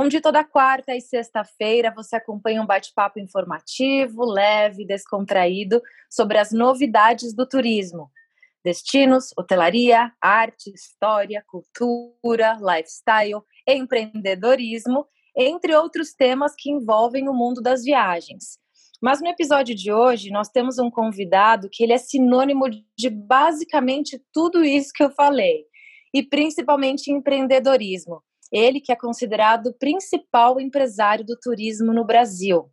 onde toda quarta e sexta-feira você acompanha um bate-papo informativo, leve, descontraído sobre as novidades do turismo. Destinos, hotelaria, arte, história, cultura, lifestyle, empreendedorismo, entre outros temas que envolvem o mundo das viagens. Mas no episódio de hoje nós temos um convidado que ele é sinônimo de basicamente tudo isso que eu falei, e principalmente empreendedorismo. Ele que é considerado o principal empresário do turismo no Brasil.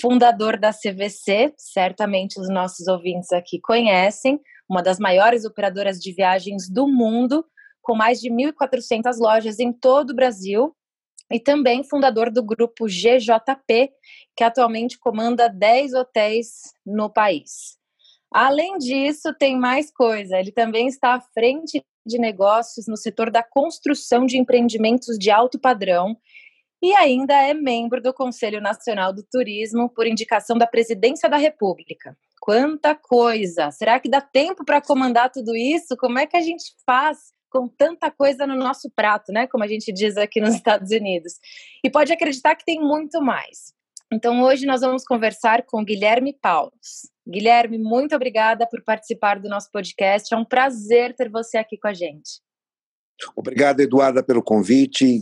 Fundador da CVC, certamente os nossos ouvintes aqui conhecem, uma das maiores operadoras de viagens do mundo, com mais de 1.400 lojas em todo o Brasil, e também fundador do grupo GJP, que atualmente comanda 10 hotéis no país. Além disso, tem mais coisa. Ele também está à frente de negócios no setor da construção de empreendimentos de alto padrão e ainda é membro do Conselho Nacional do Turismo por indicação da Presidência da República. Quanta coisa! Será que dá tempo para comandar tudo isso? Como é que a gente faz com tanta coisa no nosso prato, né? Como a gente diz aqui nos Estados Unidos. E pode acreditar que tem muito mais. Então, hoje nós vamos conversar com Guilherme Paulos. Guilherme, muito obrigada por participar do nosso podcast. É um prazer ter você aqui com a gente. Obrigado, Eduarda, pelo convite.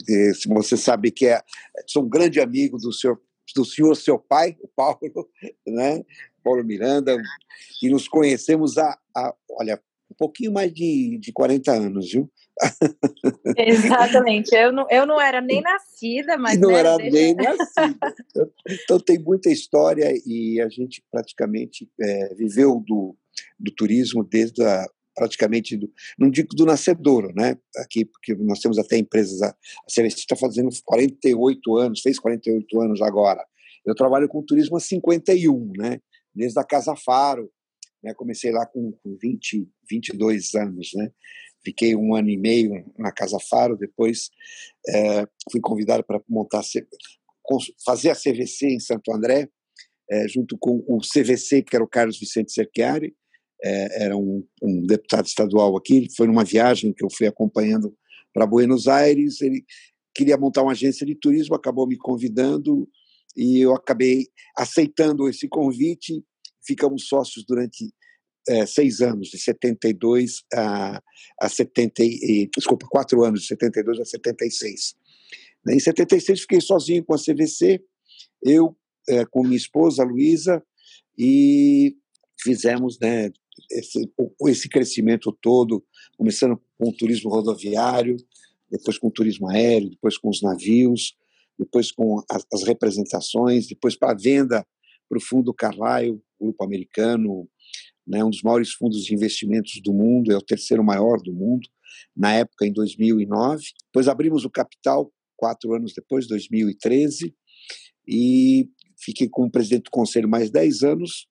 Você sabe que é, sou um grande amigo do senhor, do senhor seu pai, o Paulo, né? Paulo Miranda, e nos conhecemos há, há olha, um pouquinho mais de, de 40 anos, viu? Exatamente. Eu não, eu não era nem nascida, mas. Não né, era nem nascida. Então tem muita história e a gente praticamente é, viveu do, do turismo desde a, praticamente, do, não digo do nascedouro, né? Aqui, porque nós temos até empresas, a, a CVC está fazendo 48 anos, fez 48 anos agora. Eu trabalho com turismo há 51, né? Desde a Casa Faro, né? Comecei lá com, com 20, 22 anos, né? Fiquei um ano e meio na Casa Faro, depois é, fui convidado para montar, fazer a CVC em Santo André, é, junto com o CVC, que era o Carlos Vicente Cerchiari, é, era um, um, deputado estadual aqui, foi numa viagem que eu fui acompanhando para Buenos Aires, ele queria montar uma agência de turismo, acabou me convidando e eu acabei aceitando esse convite, ficamos sócios durante é, seis anos, de 72 a, a 70, e, desculpa, quatro anos, de 72 a 76. Em 76 fiquei sozinho com a CVC, eu é, com minha esposa, Luísa, e fizemos né, esse, esse crescimento todo, começando com o turismo rodoviário, depois com o turismo aéreo, depois com os navios, depois com as, as representações, depois para a venda para o fundo Carlyle, grupo americano, né, um dos maiores fundos de investimentos do mundo, é o terceiro maior do mundo, na época em 2009. Depois abrimos o capital, quatro anos depois, 2013, e fiquei como presidente do conselho mais dez anos.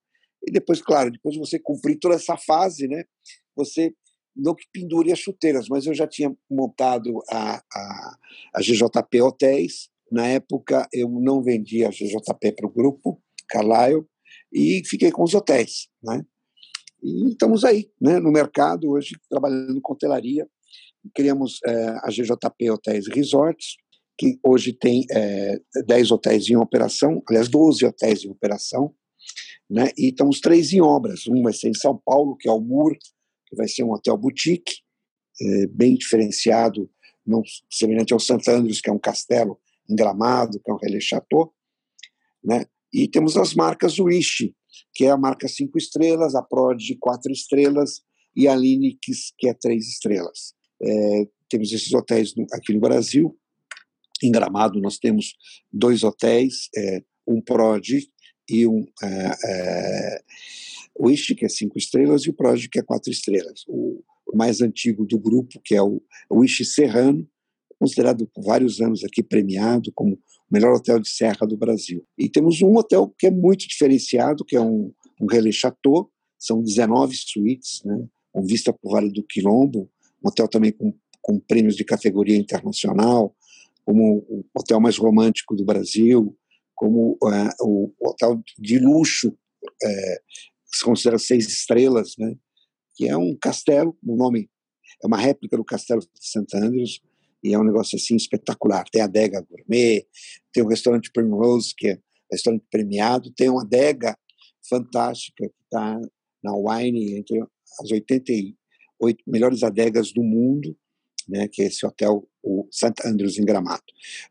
E depois, claro, depois de você cumprir toda essa fase, né, você não que pendure as chuteiras, mas eu já tinha montado a, a, a GJP Hotéis. Na época, eu não vendia a GJP para o grupo Carlyle e fiquei com os hotéis, né? E estamos aí, né, no mercado hoje, trabalhando com hotelaria. Criamos é, a GJP Hotéis Resorts, que hoje tem é, 10 hotéis em operação, aliás, 12 hotéis em operação, né, e estamos três em obras. Um vai ser em São Paulo, que é o MUR, que vai ser um hotel boutique, é, bem diferenciado, não semelhante ao St. Andrews, que é um castelo em Gramado, que é um relé chateau, né, e temos as marcas Wish, que é a marca cinco estrelas, a Prod quatro estrelas e a Linux, que é três estrelas. É, temos esses hotéis no, aqui no Brasil. Em Gramado nós temos dois hotéis, é, um Prod e um é, é, Wish, que é cinco estrelas, e o Prod, que é quatro estrelas. O mais antigo do grupo, que é o Wish Serrano, considerado por vários anos aqui premiado como melhor hotel de serra do Brasil. E temos um hotel que é muito diferenciado, que é um, um Relais Chateau, são 19 suítes, né, com vista para o Vale do Quilombo, um hotel também com, com prêmios de categoria internacional, como o hotel mais romântico do Brasil, como uh, o hotel de luxo, uh, que se considera seis estrelas, né, que é um castelo, o nome é uma réplica do castelo de St. Andrews, e é um negócio assim espetacular. Tem a adega gourmet, tem o restaurante Primrose, que é restaurante premiado, tem uma adega fantástica que está na Wine, entre as 88 melhores adegas do mundo, né, que é esse hotel, o St. Andrews, em Gramado.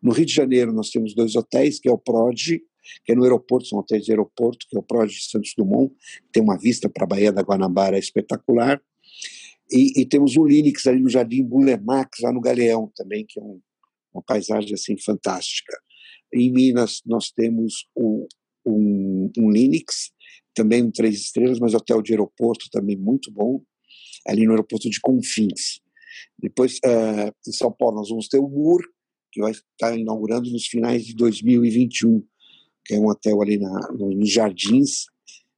No Rio de Janeiro, nós temos dois hotéis, que é o Prodi, que é no aeroporto, são hotéis de aeroporto, que é o Prodi Santos Dumont, que tem uma vista para a Baía da Guanabara espetacular, e, e, temos o Linux ali no Jardim Bulemax, lá no Galeão também, que é um, uma paisagem assim fantástica. Em Minas nós temos o, um, um Linux, também um três estrelas, mas hotel de aeroporto também muito bom, ali no aeroporto de Confins. Depois, uh, em São Paulo, nós vamos ter o MUR, que vai estar inaugurando nos finais de 2021, que é um hotel ali na, nos Jardins,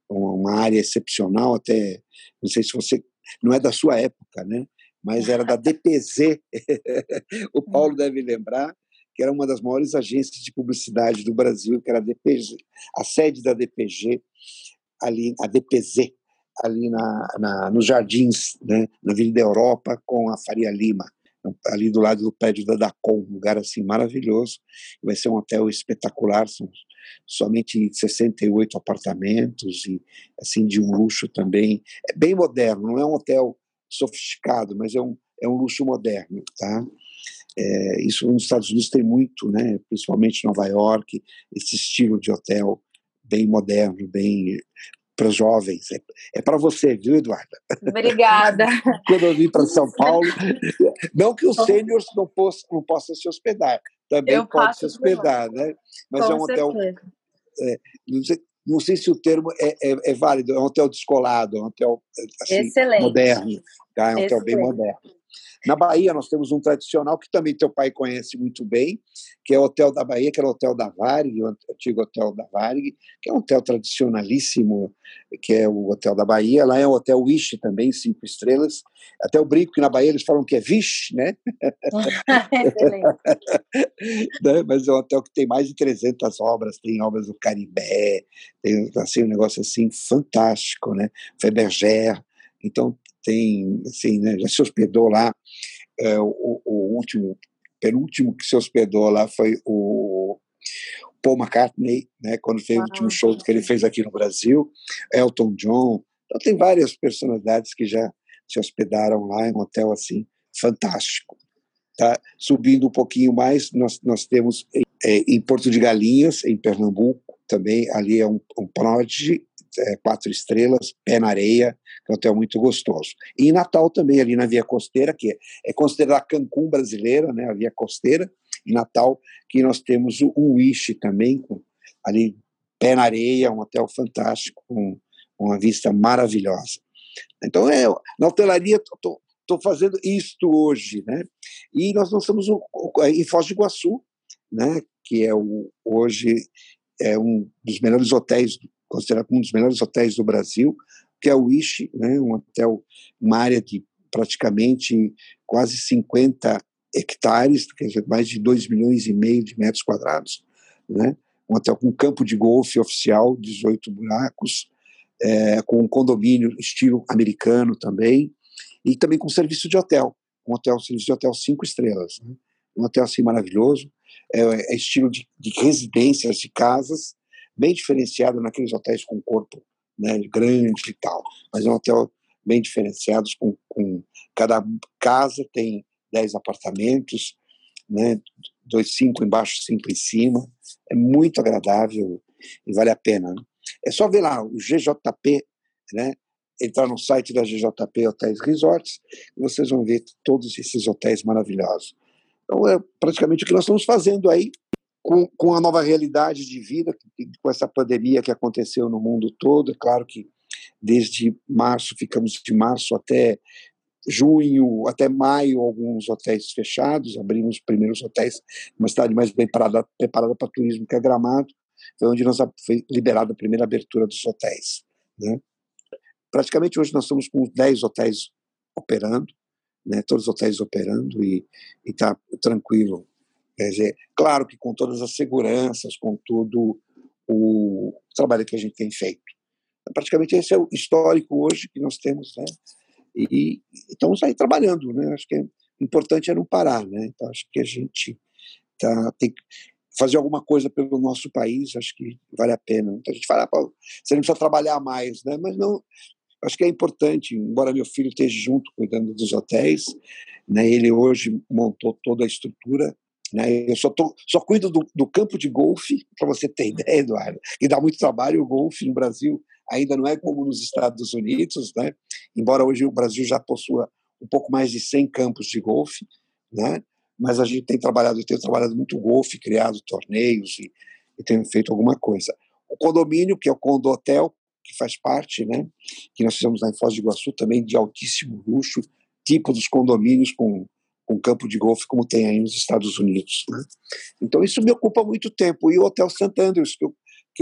uma área excepcional, até, não sei se você não é da sua época, né? mas era da DPZ. o Paulo hum. deve lembrar que era uma das maiores agências de publicidade do Brasil, que era a DPG, a sede da DPG, ali, a DPZ, ali na, na, nos Jardins, né, na Vila da Europa, com a Faria Lima, ali do lado do prédio da Dacom, um lugar assim maravilhoso. Vai ser um hotel espetacular, são somente 68 apartamentos e assim de um luxo também. É bem moderno, não é um hotel sofisticado, mas é um, é um luxo moderno, tá? É, isso nos Estados Unidos tem muito, né? Principalmente em Nova York, esse estilo de hotel bem moderno, bem para jovens. É, é para você, viu, Eduarda? Obrigada. Quando eu vim para São Paulo, não que os sêniores não, possam, não possam se hospedar, também eu pode se hospedar, né? Mas Com é um hotel. É, não, sei, não, sei, se o termo é, é, é, válido, é um hotel descolado, é um hotel assim, moderno, tá? é um Excelente. hotel bem moderno. Na Bahia, nós temos um tradicional que também teu pai conhece muito bem, que é o Hotel da Bahia, que era o Hotel da Varig, o antigo Hotel da Varig, que é um hotel tradicionalíssimo, que é o Hotel da Bahia. Lá é o Hotel Wish também, cinco estrelas. Até o brinco que na Bahia eles falam que é Vish, né? né? Mas é um hotel que tem mais de 300 obras, tem obras do Caribé, tem assim, um negócio assim fantástico, né? Feberger. Então, tem, assim, né, já se hospedou lá, é, o, o, último, penúltimo que se hospedou lá foi o Paul McCartney, né, quando fez ah, o último show que ele fez aqui no Brasil, Elton John, então tem várias personalidades que já se hospedaram lá em um hotel assim fantástico. Tá? Subindo um pouquinho mais, nós, nós temos é, em Porto de Galinhas, em Pernambuco, também ali é um, um Prodigy, é, quatro estrelas, pé na areia, que é um hotel muito gostoso. E em Natal também, ali na Via Costeira, que é, é considerada a Cancún brasileira, né, a Via Costeira, em Natal, que nós temos o Wish também, com, ali pé na areia, um hotel fantástico, com uma vista maravilhosa. Então, é, na hotelaria, estou fazendo isto hoje, né? E nós lançamos o, o, em Foz do Iguaçu, né? Que é o, hoje é um dos melhores hotéis considerado um dos melhores hotéis do Brasil, que é o Wish, né, um hotel, uma área de praticamente quase 50 hectares, quer dizer, mais de 2 milhões e meio de metros quadrados, né, um hotel com campo de golfe oficial, 18 buracos, é, com um condomínio estilo americano também, e também com serviço de hotel, um hotel, serviço de hotel cinco estrelas, né, um hotel assim maravilhoso, é, é estilo de, de residências, de casas, bem diferenciado naqueles hotéis com corpo né, grande e tal, mas é um hotel bem diferenciado, com, com cada casa tem 10 apartamentos, né, dois, cinco embaixo, cinco em cima, é muito agradável e vale a pena. Né? É só ver lá o GJP, né, entrar no site da GJP Hotéis Resorts e vocês vão ver todos esses hotéis maravilhosos. Então é praticamente o que nós estamos fazendo aí com, com a nova realidade de vida, com essa pandemia que aconteceu no mundo todo. É claro que desde março, ficamos de março até junho até maio, alguns hotéis fechados, abrimos os primeiros hotéis, uma cidade mais bem preparada, preparada para turismo, que é Gramado, foi onde nós foi liberada a primeira abertura dos hotéis. Né? Praticamente hoje nós estamos com 10 hotéis operando, né, todos os hotéis operando e está tranquilo. Quer dizer, claro que com todas as seguranças, com todo o trabalho que a gente tem feito. Praticamente esse é o histórico hoje que nós temos, né? E, estamos aí trabalhando, né? Acho que é importante é não parar, né? Então acho que a gente tá, tem que fazer alguma coisa pelo nosso país, acho que vale a pena. Então a gente fala, você não precisa trabalhar mais, né? Mas não, acho que é importante, embora meu filho esteja junto cuidando dos hotéis, né? Ele hoje montou toda a estrutura né? Eu só, tô, só cuido do, do campo de golfe, para você ter ideia, Eduardo, e dá muito trabalho. O golfe no Brasil ainda não é como nos Estados Unidos, né? embora hoje o Brasil já possua um pouco mais de 100 campos de golfe, né? mas a gente tem trabalhado, tenho trabalhado muito golfe, criado torneios e, e feito alguma coisa. O condomínio, que é o Condo Hotel, que faz parte, né? que nós fizemos lá em Foz do Iguaçu, também de altíssimo luxo, tipo dos condomínios com com campo de golfe como tem aí nos Estados Unidos. Né? Então isso me ocupa muito tempo. E o Hotel St. Andrews, que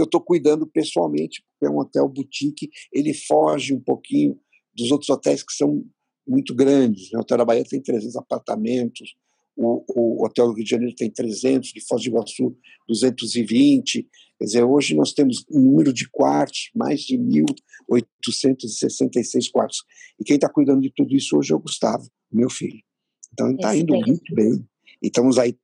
eu estou cuidando pessoalmente, é um hotel boutique, ele foge um pouquinho dos outros hotéis que são muito grandes. Né? O Hotel da Bahia tem 300 apartamentos, o, o Hotel do Rio de Janeiro tem 300, de Foz do Iguaçu 220. Quer dizer, hoje nós temos um número de quartos, mais de 1.866 quartos. E quem está cuidando de tudo isso hoje é o Gustavo, meu filho. Então está indo muito bem. E estamos aí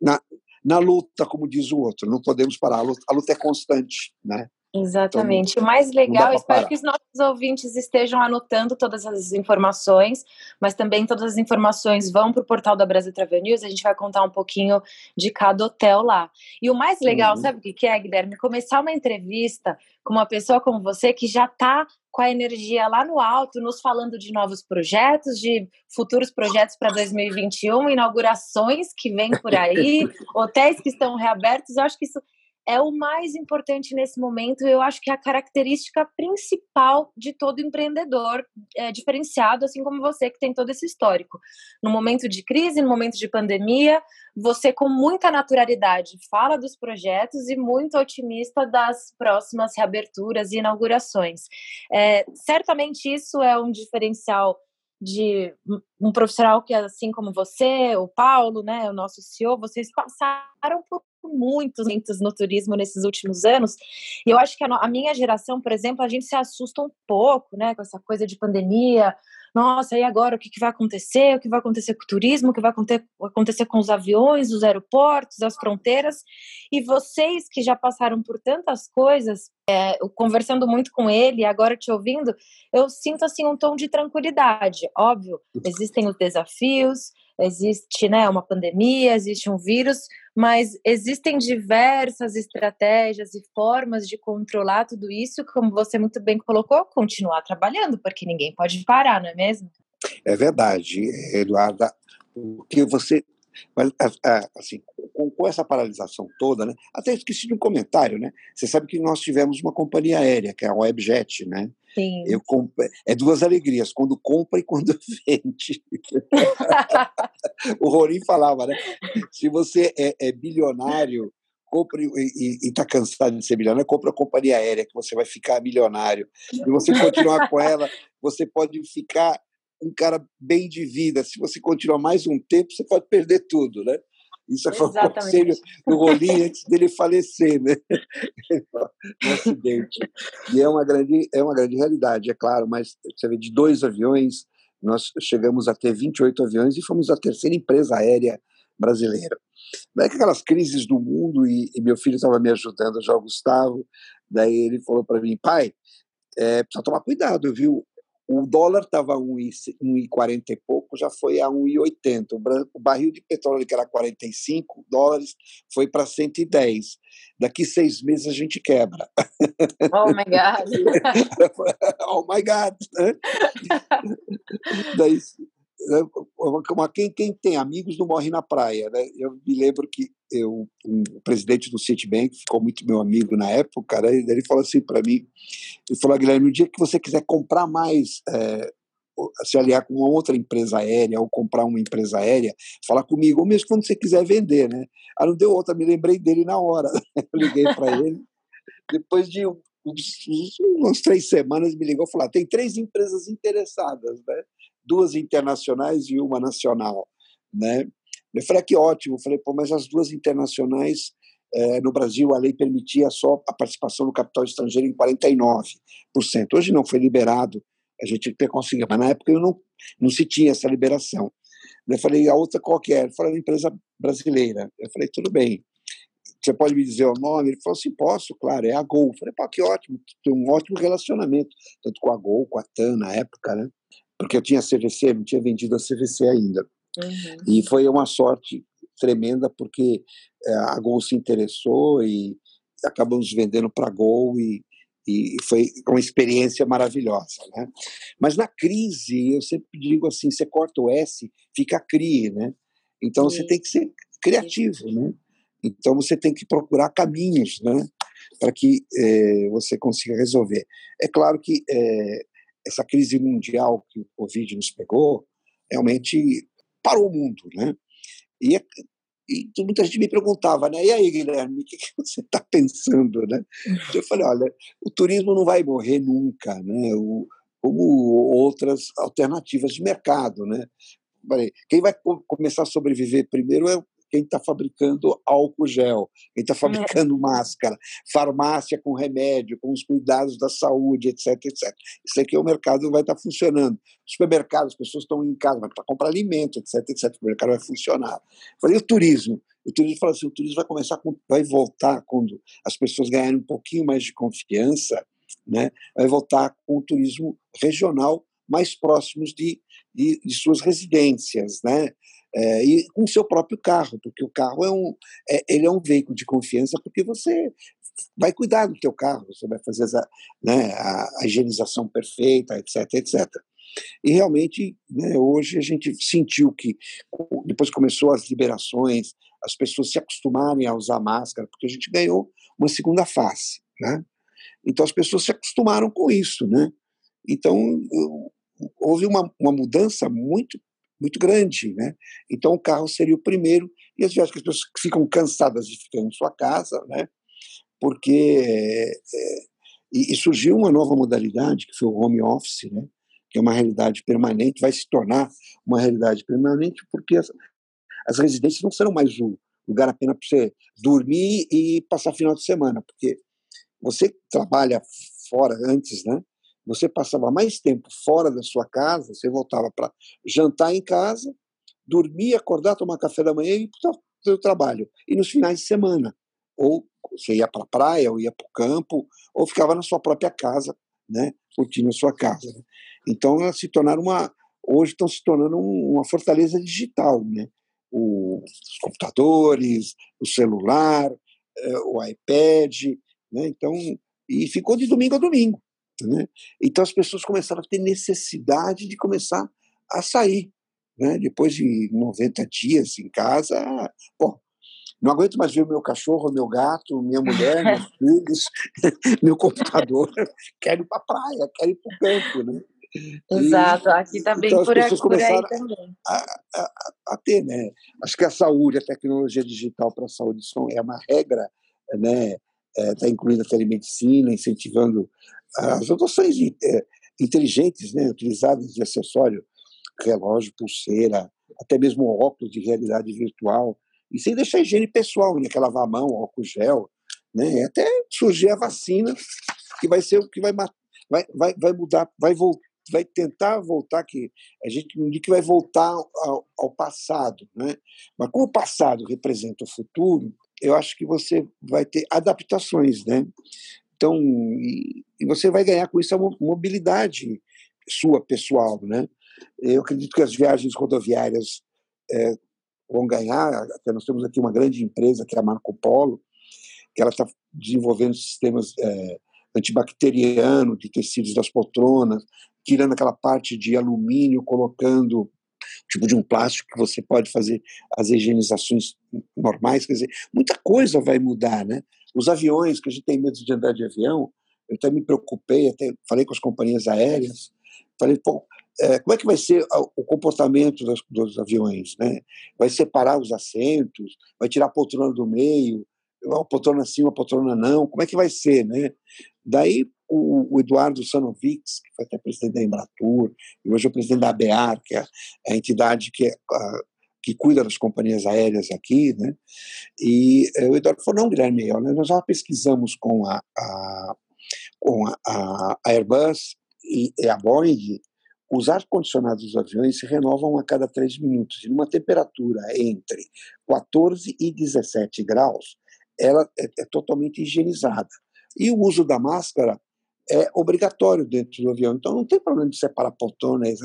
na, na luta, como diz o outro, não podemos parar, a luta, a luta é constante, né? Exatamente. Então, o mais legal, espero que os nossos ouvintes estejam anotando todas as informações, mas também todas as informações vão para o portal da Brasil Travel News. A gente vai contar um pouquinho de cada hotel lá. E o mais legal, uhum. sabe o que é, Guilherme? Começar uma entrevista com uma pessoa como você que já está com a energia lá no alto, nos falando de novos projetos, de futuros projetos para 2021, inaugurações que vêm por aí, hotéis que estão reabertos. Eu acho que isso é o mais importante nesse momento. Eu acho que é a característica principal de todo empreendedor é, diferenciado, assim como você, que tem todo esse histórico. No momento de crise, no momento de pandemia, você, com muita naturalidade, fala dos projetos e muito otimista das próximas reaberturas e inaugurações. É, certamente isso é um diferencial de um profissional que, assim como você, o Paulo, né, o nosso CEO, vocês passaram por muitos, muitos no turismo nesses últimos anos. E eu acho que a, a, minha geração, por exemplo, a gente se assusta um pouco, né, com essa coisa de pandemia. Nossa, e agora o que, que vai acontecer? O que vai acontecer com o turismo? O que vai acontecer com os aviões, os aeroportos, as fronteiras? E vocês que já passaram por tantas coisas, é, conversando muito com ele, agora te ouvindo, eu sinto assim um tom de tranquilidade. Óbvio, existem os desafios, existe né, uma pandemia, existe um vírus, mas existem diversas estratégias e formas de controlar tudo isso, como você muito bem colocou, continuar trabalhando, porque ninguém pode parar, não é mesmo? É verdade, Eduarda. Porque você mas, assim, com, com, essa paralisação toda, né? Até esqueci de um comentário, né? Você sabe que nós tivemos uma companhia aérea, que é a Webjet, né? Sim. Eu comp... É duas alegrias, quando compra e quando vende. o Rorim falava, né? Se você é, é bilionário, compre e está cansado de ser bilionário, compre a companhia aérea, que você vai ficar milionário. E você continuar com ela, você pode ficar um cara bem de vida. Se você continuar mais um tempo, você pode perder tudo, né? Isso foi o conselho do Rolim antes dele falecer, né? no acidente. E é uma grande, é uma grande realidade, é claro, mas você vê, de dois aviões, nós chegamos a ter 28 aviões e fomos a terceira empresa aérea brasileira. Daí aquelas crises do mundo, e, e meu filho estava me ajudando, já o Gustavo, daí ele falou para mim, pai, é, precisa tomar cuidado, viu? O dólar estava a 1,40 e pouco, já foi a 1,80. O barril de petróleo, que era 45 dólares, foi para 110. Daqui seis meses a gente quebra. Oh my God! oh my God! Né? Daí, né, quem, quem tem amigos não morre na praia. Né? Eu me lembro que eu, um, presidente do Citibank ficou muito meu amigo na época, né? ele falou assim para mim, ele falou, Guilherme, no dia que você quiser comprar mais é, se aliar com uma outra empresa aérea ou comprar uma empresa aérea, falar comigo, ou mesmo quando você quiser vender, né? Ah, não deu outra, me lembrei dele na hora. Eu liguei para ele. Depois de uns, umas três semanas, me ligou e falou: ah, tem três empresas interessadas, né? Duas internacionais e uma nacional. Né? Eu falei: ah, que ótimo. Eu falei: pô, mas as duas internacionais é, no Brasil a lei permitia só a participação do capital estrangeiro em 49%. Hoje não foi liberado, a gente ter conseguido, mas na época eu não, não se tinha essa liberação. Eu falei, a outra qualquer? Ele falou, empresa brasileira. Eu falei, tudo bem. Você pode me dizer o nome? Ele falou assim, posso, claro, é a Gol. Eu falei, pô, que ótimo, tem um ótimo relacionamento, tanto com a Gol, com a TAN na época, né? Porque eu tinha CVC, não tinha vendido a CVC ainda. Uhum. E foi uma sorte tremenda, porque é, a Gol se interessou e acabamos vendendo para a Gol e, e foi uma experiência maravilhosa, né? Mas na crise, eu sempre digo assim, você corta o S, fica CRI, né? Então Sim. você tem que ser criativo, né? Então você tem que procurar caminhos, né? Para que é, você consiga resolver. É claro que é, essa crise mundial que o Covid nos pegou realmente parou o mundo, né? E, e muita gente me perguntava, né? E aí, Guilherme, o que, que você está pensando, né? Eu falei, olha, o turismo não vai morrer nunca, né? O, como outras alternativas de mercado, né? Quem vai começar a sobreviver primeiro é quem está fabricando álcool gel, quem está fabricando é. máscara, farmácia com remédio, com os cuidados da saúde, etc, etc. Isso aqui é o mercado vai estar tá funcionando. Supermercados, as pessoas estão em casa para comprar alimento, etc, etc. O mercado vai funcionar. Falei, o turismo? O turismo fala assim, o turismo vai começar, com, vai voltar quando as pessoas ganharem um pouquinho mais de confiança, né? vai voltar com o turismo regional mais próximos de, de, de suas residências, né? É, e com o seu próprio carro, porque o carro é um, é, ele é um veículo de confiança porque você vai cuidar do teu carro, você vai fazer essa, né, a, a, higienização perfeita, etc, etc. E realmente, né, hoje a gente sentiu que, depois começou as liberações, as pessoas se acostumarem a usar máscara, porque a gente ganhou uma segunda face, né? Então as pessoas se acostumaram com isso, né? Então houve uma, uma mudança muito muito grande, né? Então o carro seria o primeiro e as vezes as pessoas ficam cansadas de ficar em sua casa, né? Porque é, e, e, surgiu uma nova modalidade que foi o home office, né? Que é uma realidade permanente, vai se tornar uma realidade permanente porque as, as residências não serão mais o lugar apenas para você dormir e passar final de semana, porque você trabalha fora antes, né? Você passava mais tempo fora da sua casa, você voltava para jantar em casa, dormir, acordar, tomar café da manhã e ir para o trabalho. E nos finais de semana. Ou você ia para a praia, ou ia para o campo, ou ficava na sua própria casa, né, curtindo a sua casa. Então, elas se tornaram uma. Hoje estão se tornando uma fortaleza digital. Né? os computadores, o celular, eh, o iPad. Né? Então, e ficou de domingo a domingo. Né? Então as pessoas começaram a ter necessidade de começar a sair. Né? Depois de 90 dias em casa, bom, não aguento mais ver o meu cachorro, meu gato, minha mulher, meus filhos, meu computador. Quero ir para a praia, quero ir para o campo. Né? Exato, aqui está bem então, por, aqui, por aí também. A, a, a, ter, né? Acho que a saúde, a tecnologia digital para a saúde é uma regra, né? Está é, incluindo a telemedicina, incentivando as adoções é, inteligentes, né, utilizadas de acessório, relógio, pulseira, até mesmo óculos de realidade virtual, e sem deixar a higiene pessoal, né, que é lavar a mão, óculos gel, né, até surgir a vacina, que vai ser o que vai, vai, vai, vai mudar, vai voltar vai tentar voltar que a gente não diz que vai voltar ao, ao, passado, né? Mas como o passado representa o futuro, eu acho que você vai ter adaptações, né? Então, e, e você vai ganhar com isso a mobilidade sua pessoal, né? Eu acredito que as viagens rodoviárias é, vão ganhar. Até nós temos aqui uma grande empresa que é a Marco Polo, que ela está desenvolvendo sistemas é, antibacteriano de tecidos das poltronas, tirando aquela parte de alumínio, colocando tipo de um plástico que você pode fazer as higienizações normais, quer dizer, muita coisa vai mudar, né? Os aviões, que a gente tem medo de andar de avião, eu até me preocupei, até falei com as companhias aéreas, falei, pô, é, como é que vai ser o comportamento dos, dos, aviões? Né? Vai separar os assentos? Vai tirar a poltrona do meio? Uma poltrona sim, uma poltrona não? Como é que vai ser? Né? Daí o, o Eduardo Sanovics, que foi até presidente da Embratur, e hoje é o presidente da ABEAR, que é a entidade que, é, a, que cuida das companhias aéreas aqui, né? e é, o Eduardo falou, não, Guilherme, nós já pesquisamos com a, a com a, a Airbus e, e a Boeing, os ar-condicionados dos aviões se renovam a cada três minutos. E numa temperatura entre 14 e 17 graus, ela é, é totalmente higienizada. E o uso da máscara é obrigatório dentro do avião. Então não tem problema de separar poltronas,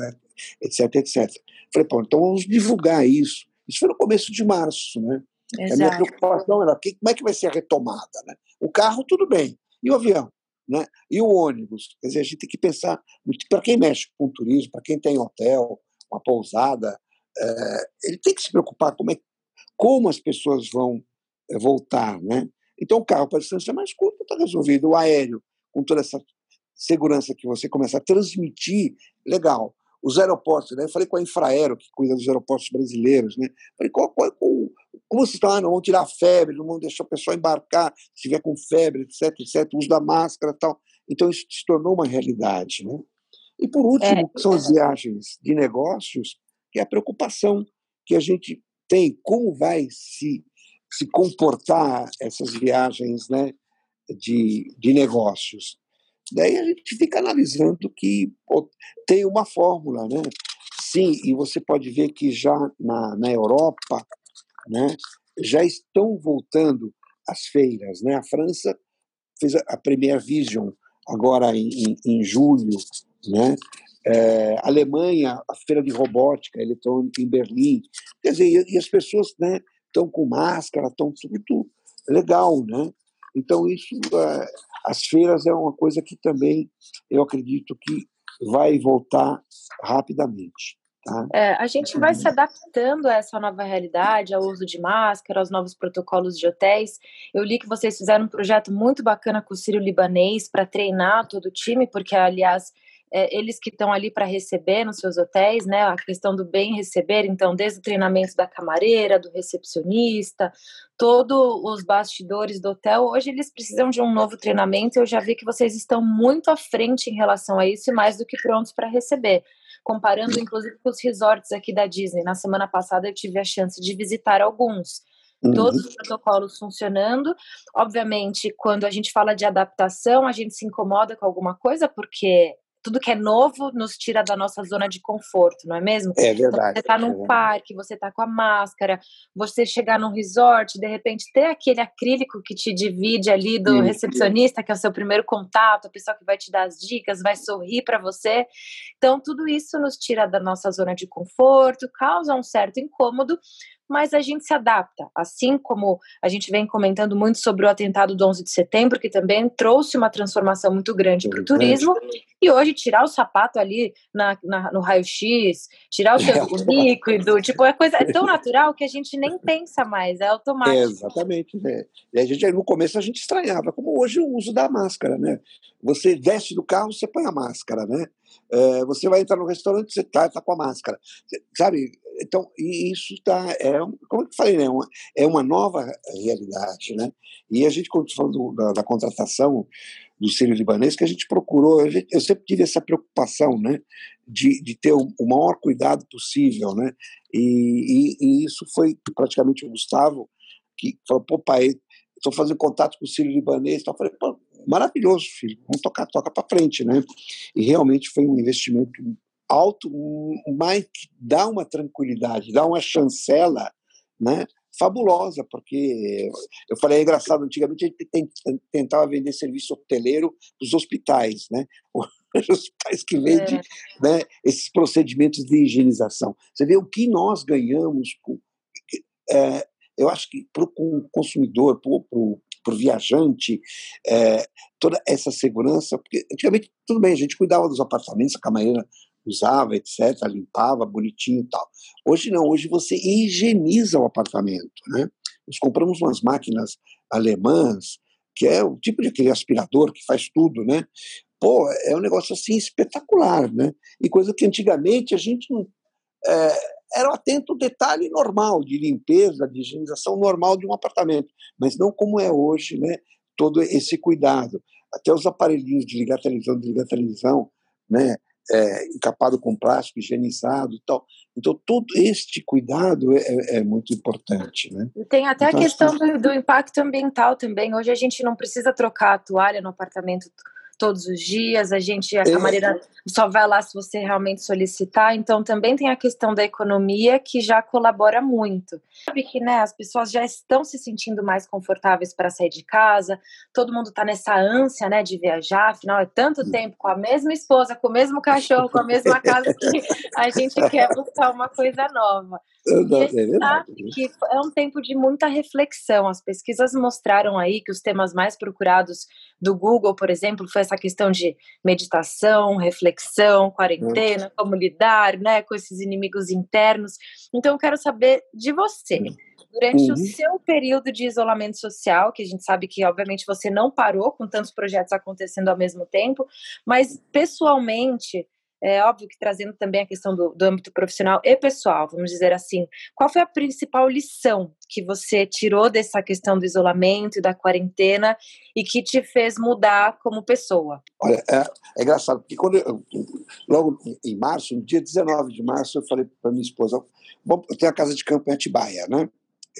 etc, etc. Falei, pô, então vamos divulgar isso. Isso foi no começo de março, né? Exato. A minha preocupação era como é que vai ser a retomada, né? O carro, tudo bem. E o avião? Né? E o ônibus? Quer dizer, a gente tem que pensar, para quem mexe com turismo, para quem tem hotel, uma pousada, é, ele tem que se preocupar como, é, como as pessoas vão voltar. Né? Então, o carro para distância mais curta está resolvido. O aéreo, com toda essa segurança que você começa a transmitir, legal. Os aeroportos, né? Eu falei com a Infraero, que cuida dos aeroportos brasileiros, né? Falei, qual, qual, qual, como vocês estão, ah, não vão tirar febre, não vão deixar o pessoal embarcar se tiver com febre, etc, etc, uso da máscara tal. Então, isso se tornou uma realidade, né? E, por último, é. são as viagens de negócios, que é a preocupação que a gente tem, como vai se, se comportar essas viagens né, de, de negócios. Daí a gente fica analisando que pô, tem uma fórmula, né? Sim, e você pode ver que já na, na Europa né, já estão voltando as feiras. Né? A França fez a Premier Vision agora em, em, em julho, né? É, a Alemanha, a feira de robótica eletrônica em Berlim. Quer dizer, e, e as pessoas né, estão com máscara, estão tudo legal, né? Então, isso, é, as feiras é uma coisa que também eu acredito que vai voltar rapidamente. Tá? É, a gente vai se adaptando a essa nova realidade, ao uso de máscara, aos novos protocolos de hotéis. Eu li que vocês fizeram um projeto muito bacana com o Sírio Libanês para treinar todo o time, porque, aliás, é, eles que estão ali para receber nos seus hotéis, né? A questão do bem receber, então, desde o treinamento da camareira, do recepcionista, todos os bastidores do hotel, hoje eles precisam de um novo treinamento. Eu já vi que vocês estão muito à frente em relação a isso e mais do que prontos para receber. Comparando, inclusive, com os resorts aqui da Disney. Na semana passada eu tive a chance de visitar alguns. Uhum. Todos os protocolos funcionando. Obviamente, quando a gente fala de adaptação, a gente se incomoda com alguma coisa, porque tudo que é novo nos tira da nossa zona de conforto, não é mesmo? É verdade. Então, você está num é parque, você está com a máscara, você chegar num resort, de repente ter aquele acrílico que te divide ali do Sim. recepcionista, que é o seu primeiro contato, a pessoa que vai te dar as dicas, vai sorrir para você. Então, tudo isso nos tira da nossa zona de conforto, causa um certo incômodo, mas a gente se adapta. Assim como a gente vem comentando muito sobre o atentado do 11 de setembro, que também trouxe uma transformação muito grande para o turismo, e hoje tirar o sapato ali na, na no raio-x, tirar o seu líquido, tipo, é coisa é tão natural que a gente nem pensa mais, é automático. É, exatamente. Né? E a gente, no começo a gente estranhava, como hoje o uso da máscara, né? Você desce do carro, você põe a máscara, né? É, você vai entrar no restaurante, você está tá com a máscara. Sabe, então, isso tá, é, como eu falei, né, uma, é uma nova realidade, né? E a gente, quando falando da, da contratação do Sírio Libanês, que a gente procurou, gente, eu sempre tive essa preocupação, né, de, de ter o, o maior cuidado possível, né? E, e, e, isso foi praticamente o Gustavo que falou, pô, pai, estou fazendo contato com o Sírio Libanês, então eu falei, pô, maravilhoso, filho, vamos tocar, toca para frente, né? E realmente foi um investimento alto, mas que dá uma tranquilidade, dá uma chancela, né? fabulosa, porque eu falei, é engraçado, antigamente a gente tentava vender serviço hoteleiro para os hospitais, né? Os hospitais que vendem é. né, esses procedimentos de higienização. Você vê o que nós ganhamos, com, é, eu acho que para o consumidor, para o viajante, é, toda essa segurança, porque antigamente, tudo bem, a gente cuidava dos apartamentos, a camareira usava, etc., limpava bonitinho e tal. Hoje não, hoje você higieniza o apartamento. Né? Nós compramos umas máquinas alemãs que é o tipo de aquele aspirador que faz tudo, né? Pô, é um negócio assim espetacular, né? E coisa que antigamente a gente não. É, era atento ao detalhe normal de limpeza, de higienização normal de um apartamento, mas não como é hoje, né? Todo esse cuidado. Até os aparelhinhos de ligar televisão, de ligar a televisão, né? É, encapado com plástico, higienizado e tal. Então, todo este cuidado é, é, é muito importante. Né? E tem até então, a questão que... do, do, impacto ambiental também. Hoje a gente não precisa trocar a toalha no apartamento todos os dias, a gente, a camareira só vai lá se você realmente solicitar, então também tem a questão da economia que já colabora muito. Sabe que, né, as pessoas já estão se sentindo mais confortáveis para sair de casa, todo mundo está nessa ânsia, né, de viajar, afinal é tanto tempo com a mesma esposa, com o mesmo cachorro, com a mesma casa que a gente quer buscar uma coisa nova. Gente sabe que é um tempo de muita reflexão. As pesquisas mostraram aí que os temas mais procurados do Google, por exemplo, foi essa questão de meditação, reflexão, quarentena, como lidar né, com esses inimigos internos. Então, eu quero saber de você. Durante uhum. o seu período de isolamento social, que a gente sabe que, obviamente, você não parou com tantos projetos acontecendo ao mesmo tempo, mas pessoalmente, é óbvio que trazendo também a questão do, do âmbito profissional e pessoal, vamos dizer assim, qual foi a principal lição que você tirou dessa questão do isolamento e da quarentena e que te fez mudar como pessoa? Olha, é, é engraçado, porque quando eu, logo em março, no dia 19 de março, eu falei para minha esposa, bom, eu tenho a casa de campo em Atibaia, né?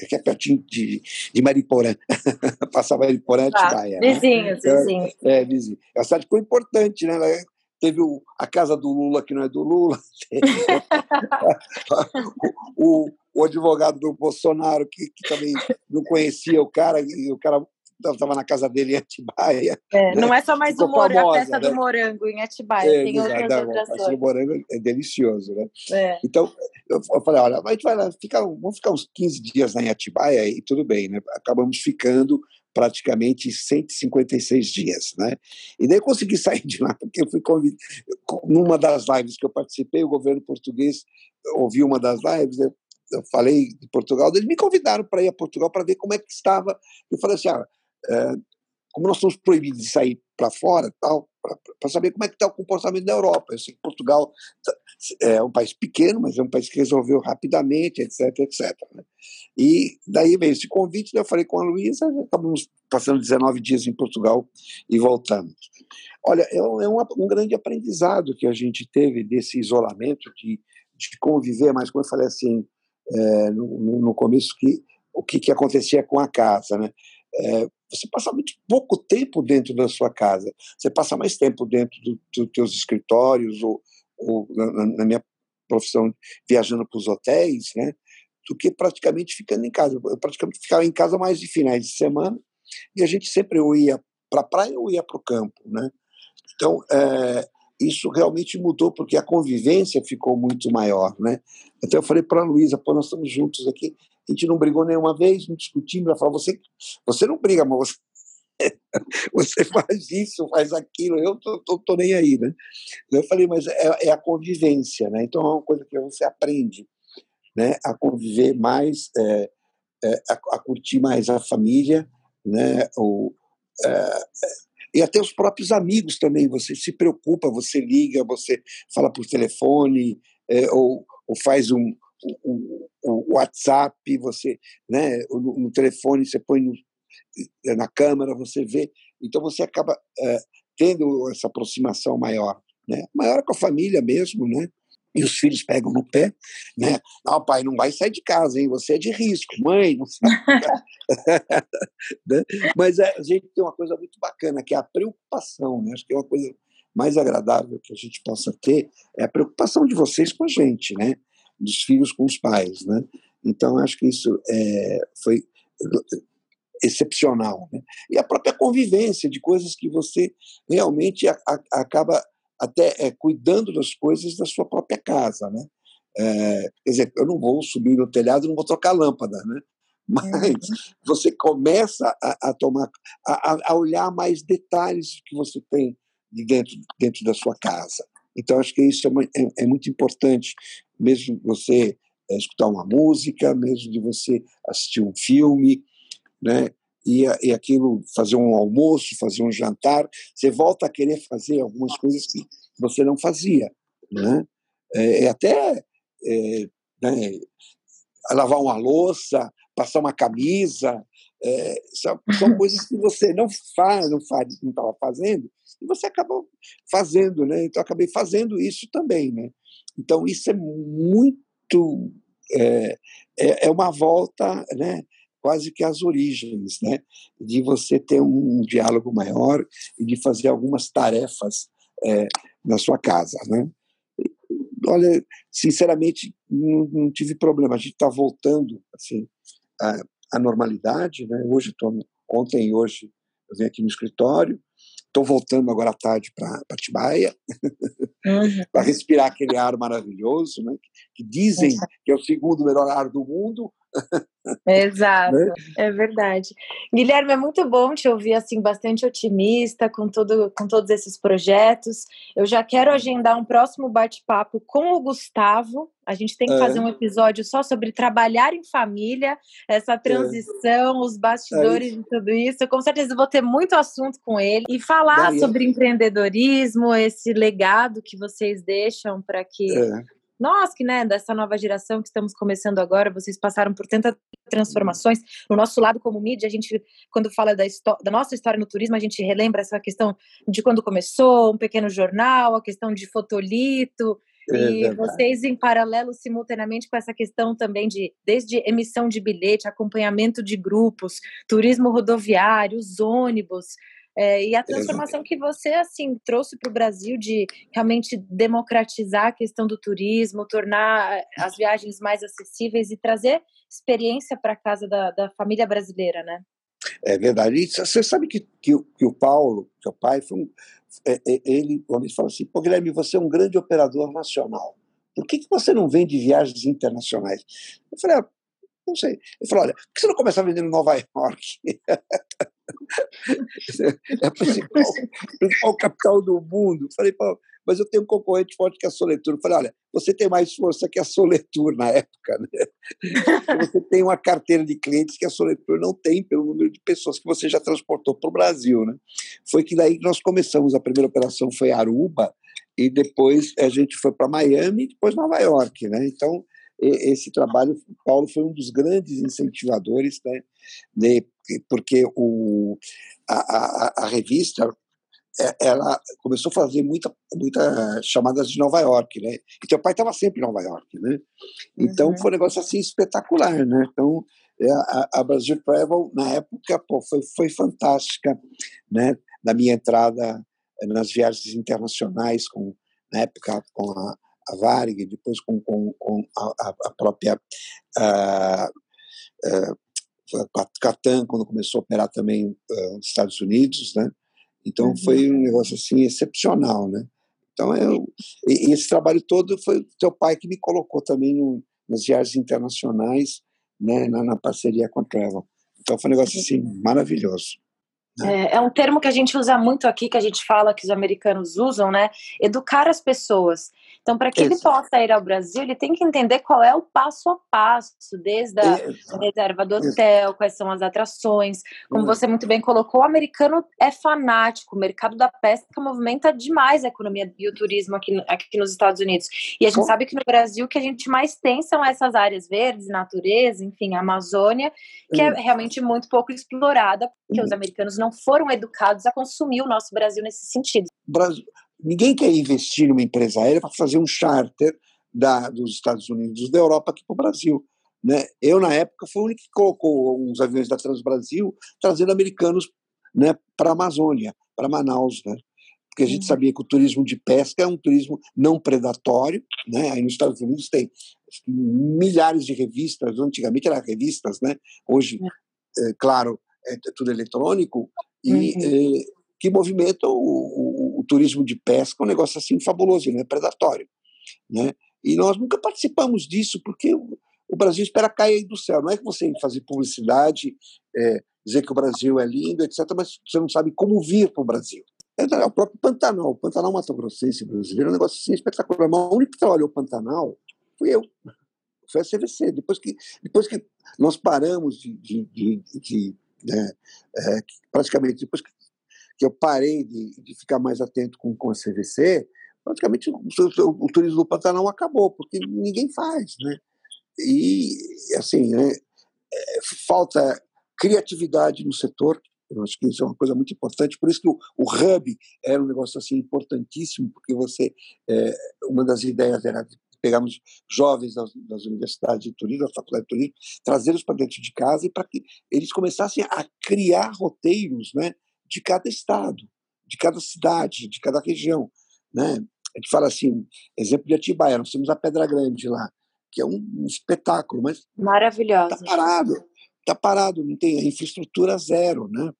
que é pertinho de, de Mariporã. Passava Mariporã, Atibaia. Ah, vizinhos, né? vizinhos. É, é, vizinho. É uma cidade que foi importante, né? Teve o, a casa do Lula, que não é do Lula, o, o, advogado do Bolsonaro, que, que, também não conhecia o cara, e o cara estava na casa dele em Atibaia. É, né? Não é só mais o morango, a festa né? do morango em Atibaia, é, tem outras atrações. A festa do morango é delicioso, né? É. Então, eu, falei, olha, a gente vai lá, ficar, vamos ficar uns 15 dias lá em Atibaia e tudo bem, né? Acabamos ficando praticamente 156 dias, né? E daí eu consegui sair de lá porque eu fui convidado numa das lives que eu participei, o governo português ouviu uma das lives, eu, falei de Portugal, eles me convidaram para ir a Portugal para ver como é que estava. Eu falei assim, ah, é, como nós estamos proibidos de sair para fora, tal, para saber como é que está o comportamento da Europa. Eu sei que Portugal tá, é um país pequeno, mas é um país que resolveu rapidamente, etc, etc. Né? E daí veio esse convite, eu falei com a Luísa, acabamos passando 19 dias em Portugal e voltamos. Olha, é um, é um grande aprendizado que a gente teve desse isolamento, de, de conviver, mas como eu falei assim, é, no, no começo, que, o que, que acontecia com a casa, né? É, você passa muito pouco tempo dentro da sua casa. Você passa mais tempo dentro dos do teus escritórios ou, ou na, na, minha profissão viajando para os hotéis, né? Do que praticamente ficando em casa. Eu praticamente ficava em casa mais de finais de semana e a gente sempre ou ia para a praia ou ia para o campo, né? Então, é, isso realmente mudou porque a convivência ficou muito maior, né? Então eu falei para a Luísa, pô, nós estamos juntos aqui, a gente não brigou nenhuma vez, não discutimos, ela falou, você, você não briga, mas você, você faz isso, faz aquilo, eu tô, tô, tô, nem aí, né? Eu falei, mas é, é a convivência, né? Então é uma coisa que você aprende, né? A conviver mais, é, é, a, a, curtir mais a família, né? O, é, e até os próprios amigos também. Você se preocupa, você liga, você fala por telefone, é, ou, ou faz um, o, o, WhatsApp, você, né, no, no, telefone, você põe no, na câmera, você vê. Então você acaba é, tendo essa aproximação maior, né? Maior com a família mesmo, né? E os filhos pegam no pé, né? Não, pai, não vai sair de casa, hein? Você é de risco, mãe, não sai. né? Mas é, a gente tem uma coisa muito bacana, que é a preocupação, né? Acho que é uma coisa mais agradável que a gente possa ter, é a preocupação de vocês com a gente, né? Dos filhos com os pais, né? Então, acho que isso é, foi excepcional. Né? E a própria convivência de coisas que você realmente a, a, acaba até é, cuidando das coisas da sua própria casa, né? É, quer dizer, eu não vou subir no telhado, não vou trocar lâmpada, né? Mas uhum. você começa a, a tomar, a, a, olhar mais detalhes que você tem de dentro, dentro da sua casa. Então, acho que isso é, é, é muito importante, mesmo você é, escutar uma música, mesmo de você assistir um filme, né? e, e aquilo, fazer um almoço, fazer um jantar, você volta a querer fazer algumas coisas que você não fazia. Né? É, é até é, né, lavar uma louça, passar uma camisa, é, são, são coisas que você não faz, não faz, não estava fazendo, e você acabou fazendo, né? Então acabei fazendo isso também, né? Então isso é muito é, é, é uma volta, né? Quase que às origens, né? De você ter um diálogo maior e de fazer algumas tarefas é, na sua casa, né? Olha, sinceramente, não, não tive problema. A gente está voltando, assim, a, a normalidade, né? Hoje estou, ontem e hoje eu venho aqui no escritório, estou voltando agora à tarde para Atibaia, uhum. para respirar aquele ar maravilhoso, né? que dizem que é o segundo melhor ar do mundo, Exato, né? é verdade. Guilherme, é muito bom te ouvir assim bastante otimista com todo, com todos esses projetos. Eu já quero agendar um próximo bate-papo com o Gustavo. A gente tem que é. fazer um episódio só sobre trabalhar em família, essa é. transição, é. os bastidores é de tudo isso. Eu, com certeza vou ter muito assunto com ele e falar Daí, sobre empreendedorismo, esse legado que vocês deixam para que é nós que, né, dessa nova geração que estamos começando agora, vocês passaram por tantas transformações. No nosso lado como mídia, a gente, quando fala da, da nossa história no turismo, a gente relembra essa questão de quando começou, um pequeno jornal, a questão de fotolito, é e vocês, em paralelo, simultaneamente com essa questão também de, desde emissão de bilhete, acompanhamento de grupos, turismo rodoviário, os ônibus, é, e a transformação que você assim trouxe para o Brasil de realmente democratizar a questão do turismo, tornar eh, as viagens mais acessíveis e trazer experiência para casa da, da, família brasileira, né? É verdade. E você sabe que, que, que o Paulo, seu pai, foi um, é, é, ele uma vez falou assim: Pô, Guilherme, você é um grande operador nacional. Por que, que você não vende viagens internacionais? Eu falei, ah, não sei. Ele falou: olha, por que você não começa a vender em Nova York? é a principal, principal capital do mundo. Falei, Pô, mas eu tenho um concorrente forte que é a Soletur. Falei, olha, você tem mais força que a Soletur na época, né? Você tem uma carteira de clientes que a Soletur não tem pelo número de pessoas que você já transportou para o Brasil, né? Foi que daí nós começamos. A primeira operação foi Aruba e depois a gente foi para Miami e depois Nova York, né? Então esse trabalho, Paulo foi um dos grandes incentivadores, né, de, porque o, a, a, a, revista é, ela começou a fazer muita, muita chamadas de Nova York, né? E teu pai estava sempre em Nova York, né? Então uhum. foi um negócio assim espetacular, né? Então é, a, a Brasil Travel na época pô, foi foi fantástica, né? Na minha entrada nas viagens internacionais com na época com a a Varig, depois com, com, com a, a, própria a, a Catan, quando começou a operar também uh, nos Estados Unidos, né? Então uhum. foi um negócio assim excepcional, né? Então eu, e, esse trabalho todo foi teu pai que me colocou também no, nas viagens internacionais, né? Na, na parceria com a Travel. Então foi um negócio assim maravilhoso. Né? É, é, um termo que a gente usa muito aqui, que a gente fala que os americanos usam, né? Educar as pessoas. Então, para que Isso. ele possa ir ao Brasil, ele tem que entender qual é o passo a passo, desde a Isso. reserva do hotel, Isso. quais são as atrações. Como você muito bem colocou, o americano é fanático. O mercado da pesca movimenta demais a economia e o turismo aqui, aqui nos Estados Unidos. E a gente Bom. sabe que no Brasil o que a gente mais tem são essas áreas verdes, natureza, enfim, a Amazônia, que é realmente muito pouco explorada, porque os americanos não foram educados a consumir o nosso Brasil nesse sentido. Brasil, ninguém quer investir numa empresa aérea para fazer um charter da, dos Estados Unidos, da Europa aqui para o Brasil. Né? Eu, na época, fui o único que colocou uns aviões da Transbrasil trazendo americanos né, para a Amazônia, para Manaus. Né? Porque a gente uhum. sabia que o turismo de pesca é um turismo não predatório. Né? Aí nos Estados Unidos tem milhares de revistas, antigamente eram revistas, né? hoje, é. é, claro, é tudo eletrônico, e uhum. é, que movimentam o, o, o, turismo de pesca, um negócio assim fabuloso, não é predatório. Né? E nós nunca participamos disso, porque o, o Brasil espera cair do céu. Não é que você fazer publicidade, é, dizer que o Brasil é lindo, etc., mas você não sabe como vir para o Brasil. É, é o próprio Pantanal. O Pantanal Mato Grossense brasileiro é um negócio assim espetacular. Mas o único que trabalhou o Pantanal fui eu. Foi a CVC. Depois que, depois que nós paramos de, de, de, de Né? É, praticamente, depois que, que eu parei de, de, ficar mais atento com, com a CVC, praticamente o, o, o, turismo do Pantanal acabou, porque ninguém faz. Né? E, assim, né, falta criatividade no setor, eu acho que isso é uma coisa muito importante. Por isso que o, o hub era um negócio assim importantíssimo, porque você é, uma das ideias era pegarmos jovens das, das, universidades de turismo, da faculdade de turismo, trazê-los para dentro de casa e para que eles começassem a criar roteiros, né, de cada estado, de cada cidade, de cada região, né? A gente fala assim, exemplo de Atibaia, nós temos a Pedra Grande lá, que é um, um espetáculo, mas maravilhoso. Está parado, está parado, não tem infraestrutura zero, né?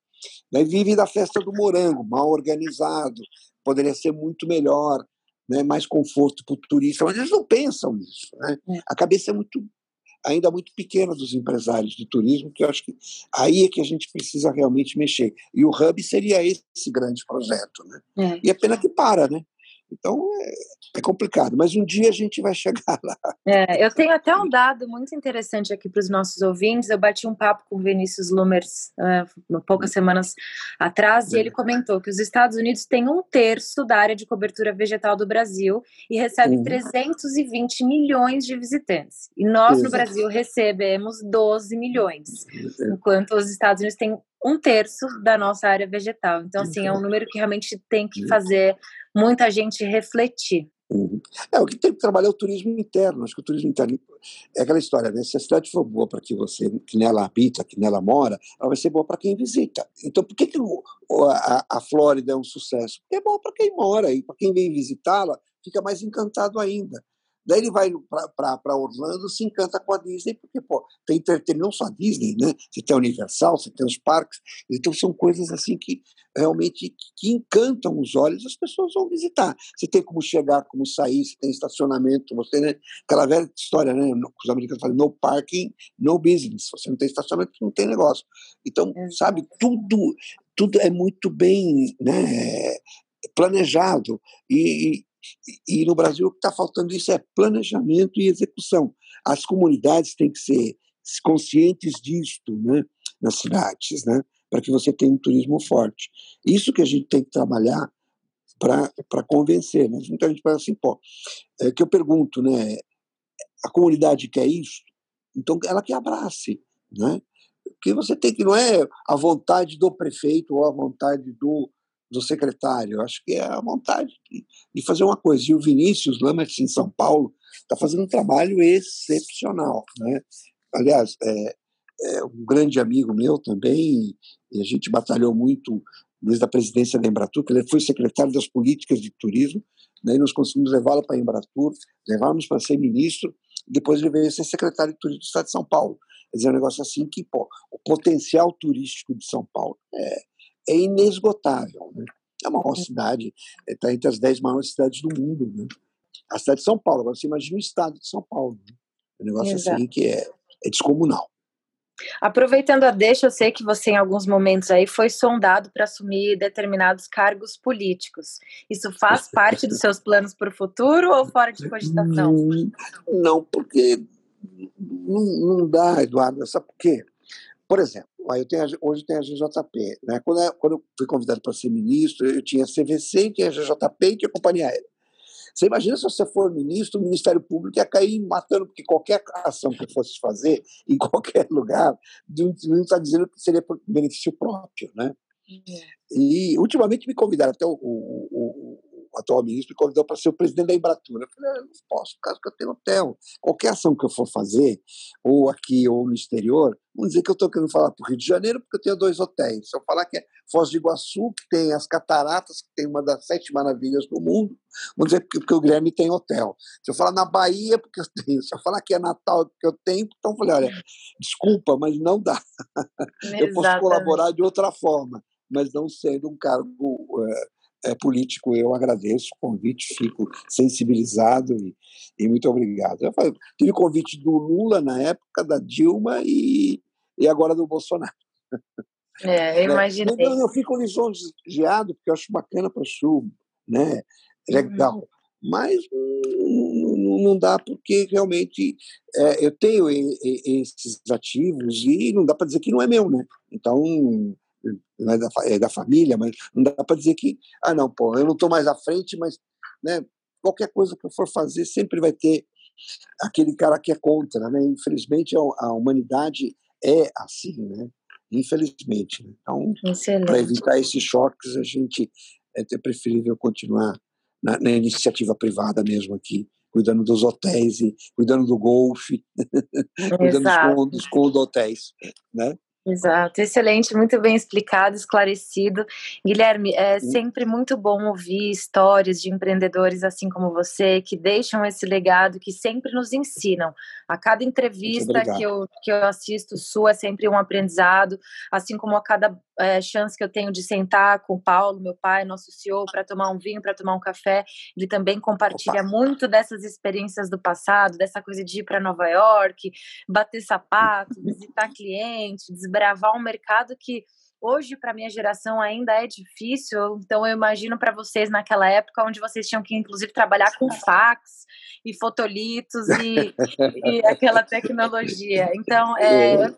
Daí vive da festa do morango, mal organizado, poderia ser muito melhor, né, mais conforto para o turista, mas eles não pensam nisso. Né? É. A cabeça é muito ainda muito pequena dos empresários de turismo, que eu acho que aí é que a gente precisa realmente mexer. E o Hub seria esse grande projeto. Né? É. E é pena que para, né? Então é, é, complicado, mas um dia a gente vai chegar lá. É, eu tenho até um dado muito interessante aqui para os nossos ouvintes. Eu bati um papo com o Vinícius Lumers uh, poucas semanas atrás e ele comentou que os Estados Unidos têm um terço da área de cobertura vegetal do Brasil e recebe uhum. 320 milhões de visitantes. E nós Exato. no Brasil recebemos 12 milhões, enquanto os Estados Unidos têm um terço da nossa área vegetal. Então, assim, é um número que realmente tem que fazer muita gente refletir. Uhum. É, o que tem que trabalhar é o turismo interno. Acho que o turismo interno é aquela história, né? Se a cidade for boa para que você, que nela habita, que nela mora, ela vai ser boa para quem visita. Então, por que, que a, a Flórida é um sucesso? Porque é boa para quem mora e para quem vem visitá-la fica mais encantado ainda. Daí ele vai para Orlando, se encanta com a Disney, porque pô, tem entretenimento, não só a Disney, né? Você tem a Universal, você tem os parques, então são coisas assim que realmente que encantam os olhos, as pessoas vão visitar. Você tem como chegar, como sair, você tem estacionamento, você né? aquela velha história, né? Os americanos falam no parking, no business. Você não tem estacionamento, não tem negócio. Então, é. sabe, tudo tudo é muito bem né, planejado e, e, no Brasil o que está faltando isso é planejamento e execução. As comunidades têm que ser conscientes disto, né, nas cidades, né, para que você tenha um turismo forte. Isso que a gente tem que trabalhar para convencer. Né? Muita gente fala assim, pô, é que eu pergunto, né, a comunidade quer isso, então ela que abrace, né? que você tem que não é a vontade do prefeito ou a vontade do do secretário. Acho que é a vontade de, fazer uma coisa. E o Vinícius Lamet, em São Paulo, está fazendo um trabalho excepcional. Né? Aliás, é, é, um grande amigo meu também, e a gente batalhou muito desde a presidência da Embratur, que ele foi secretário das políticas de turismo, daí nós conseguimos levá-lo para a Embratur, levá-lo para ser ministro, depois ele veio ser secretário de turismo do Estado de São Paulo. Quer dizer, é um negócio assim que, pô, o potencial turístico de São Paulo é, é inesgotável. Né? É uma maior cidade, está entre as dez maiores cidades do mundo. Né? A cidade de São Paulo, agora você imagina o estado de São Paulo. Né? Um negócio assim Exato. assim que é, é descomunal. Aproveitando a deixa, eu sei que você, em alguns momentos aí, foi sondado para assumir determinados cargos políticos. Isso faz parte dos seus planos para o futuro ou fora de cogitação? Não, porque não, não dá, Eduardo. Sabe por quê? Por exemplo, eu tenho, hoje tem a GJP. Né? Quando, eu, quando eu fui convidado para ser ministro, eu tinha CVC, tinha GJP e tinha Companhia Aérea. Você imagina se você for ministro, o Ministério Público ia cair matando, porque qualquer ação que fosse fazer, em qualquer lugar, não está dizendo que seria por benefício próprio. Né? Uhum. E, ultimamente, me convidaram, até o, o o atual ministro me convidou para ser o presidente da Embratur. Eu falei, ah, eu não posso, por causa que eu tenho hotel. Qualquer ação que eu for fazer, ou aqui ou no exterior, vamos dizer que eu estou querendo falar para o Rio de Janeiro, porque eu tenho dois hotéis. Se eu falar que é Foz do Iguaçu, que tem as cataratas, que tem uma das sete maravilhas do mundo, vamos dizer porque, porque o Guilherme tem hotel. Se eu falar na Bahia, porque eu tenho. Se eu falar que é Natal, porque eu tenho, então eu falei, olha, desculpa, mas não dá. eu posso colaborar de outra forma, mas não sendo um cargo... Uh, é, político, eu agradeço o convite, fico sensibilizado e, e muito obrigado. Eu falei, tive convite do Lula na época, da Dilma e, e agora do Bolsonaro. É, eu né? imaginei. Então, eu fico lisonjeado, porque eu acho bacana para o Sul, né? legal. Uhum. mas não, não dá porque realmente é, eu tenho esses ativos e não dá para dizer que não é meu, né? Então, não é da, é da família, mas não dá para dizer que, ah, não, pô, eu não estou mais à frente, mas né, qualquer coisa que eu for fazer sempre vai ter aquele cara que é contra, né? Infelizmente, a, humanidade é assim, né? Infelizmente. Né? Então, para evitar esses choques, a gente é preferível continuar na, na, iniciativa privada mesmo aqui, cuidando dos hotéis e cuidando do golfe, cuidando dos, dos condotéis, né? Exato, excelente, muito bem explicado, esclarecido. Guilherme, é sempre muito bom ouvir histórias de empreendedores assim como você, que deixam esse legado, que sempre nos ensinam. A cada entrevista que eu, que eu assisto sua é sempre um aprendizado, assim como a cada é, chance que eu tenho de sentar com o Paulo, meu pai, nosso CEO, para tomar um vinho, para tomar um café, ele também compartilha Opa. muito dessas experiências do passado, dessa coisa de ir para Nova York, bater sapato, visitar clientes, desbravar um mercado que hoje para minha geração ainda é difícil. Então eu imagino para vocês naquela época onde vocês tinham que inclusive trabalhar com fax e fotolitos e, e aquela tecnologia. Então é,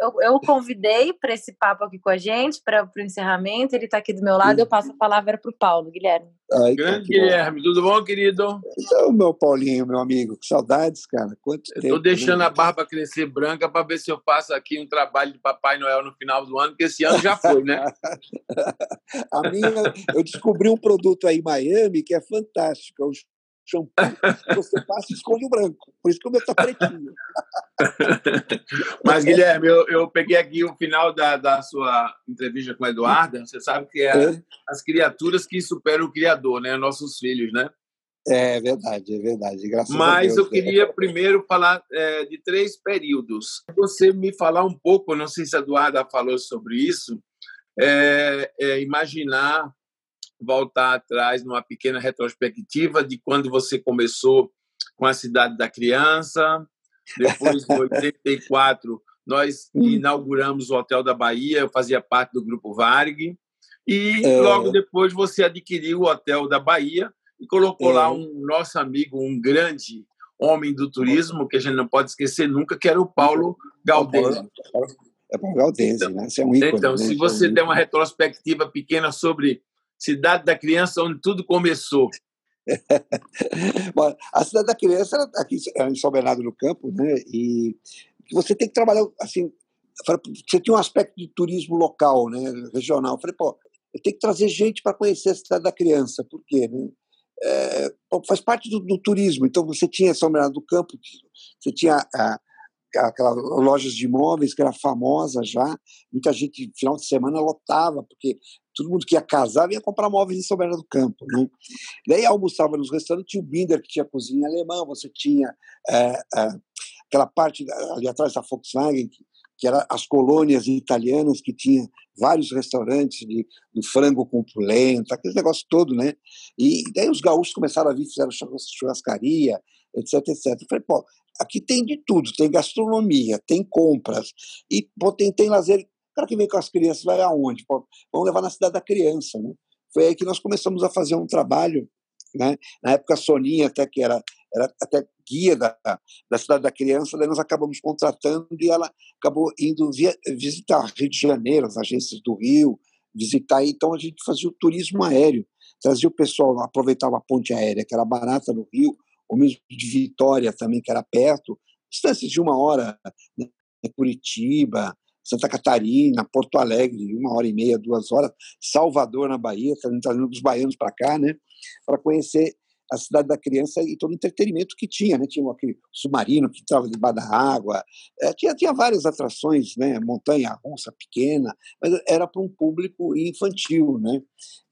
eu, eu convidei para esse papo aqui com a gente, para o encerramento. Ele está aqui do meu lado. Eu passo a palavra para o Paulo, Guilherme. Ai, Grande Guilherme, tudo bom, querido? Então, meu Paulinho, meu amigo, que saudades, cara. Quanto tempo. Estou deixando né? a barba crescer branca para ver se eu faço aqui um trabalho de Papai Noel no final do ano, porque esse ano já foi, né? a minha, eu descobri um produto aí em Miami que é fantástico. É o shampoo, você passa e esconde o branco. Por isso que o meu está pretinho. Mas, Guilherme, eu, eu peguei aqui o final da, da sua entrevista com a Eduarda. Você sabe que é, é, as criaturas que superam o Criador, né? Nossos filhos, né? É verdade, é verdade. Graças Mas Deus, eu queria é. primeiro falar é, de três períodos. Você me falar um pouco, não sei se a Eduarda falou sobre isso, é, é imaginar voltar atrás numa pequena retrospectiva de quando você começou com a Cidade da Criança. Depois, em 84, nós hum. inauguramos o Hotel da Bahia, eu fazia parte do Grupo Varg. E é... logo depois você adquiriu o Hotel da Bahia e colocou é... lá um nosso amigo, um grande homem do turismo, que a gente não pode esquecer nunca, que era o Paulo Galdês. É Paulo Galdês, então, né? Você é um ícone, então, né? se você é der uma retrospectiva pequena sobre Cidade da Criança, onde tudo começou. Bom, a Cidade da Criança era aqui em São Bernardo do Campo, né? E você tem que trabalhar assim. Você tinha um aspecto de turismo local, né? Regional. Eu falei, pô, eu tenho que trazer gente para conhecer a Cidade da Criança. Por quê? Né? É, faz parte do, do, turismo. Então você tinha São Bernardo do Campo, você tinha a, aquela lojas de imóveis que era famosa já, muita gente final de semana lotava, porque todo mundo que ia casar vinha comprar móveis em São Bernardo do Campo. Né? Daí almoçava nos restaurantes, tinha o Binder, que tinha cozinha alemã, você tinha é, é, aquela parte ali atrás da Volkswagen, que, que era as colônias italianas, que tinha vários restaurantes de, de frango com polenta, aquele negócio todo, né? E daí os gaúchos começaram a vir, fizeram churrascaria, etc, etc. Eu falei, pô, aqui tem de tudo, tem gastronomia, tem compras, e pô, tem, tem lazer cara que vem com as crianças vai aonde? Pô, vamos levar na cidade da criança, né? Foi aí que nós começamos a fazer um trabalho, né? Na época a Soninha até que era, era até guia da, da cidade da criança, daí nós acabamos contratando e ela acabou indo via, visitar Rio de Janeiro, as agências do Rio, visitar, então a gente fazia o turismo aéreo, trazia o pessoal, aproveitava a ponte aérea, que era barata no Rio, o mesmo de Vitória também, que era perto, distâncias de uma hora, né? Curitiba, Santa Catarina, Porto Alegre, uma hora e meia, duas horas, Salvador, na Bahia, trazendo dos baianos para cá, né, para conhecer a cidade da criança e todo o entretenimento que tinha, né? Tinha aquele submarino que estava debaixo da água, é, tinha, tinha várias atrações, né? Montanha russa pequena, mas era para um público infantil, né?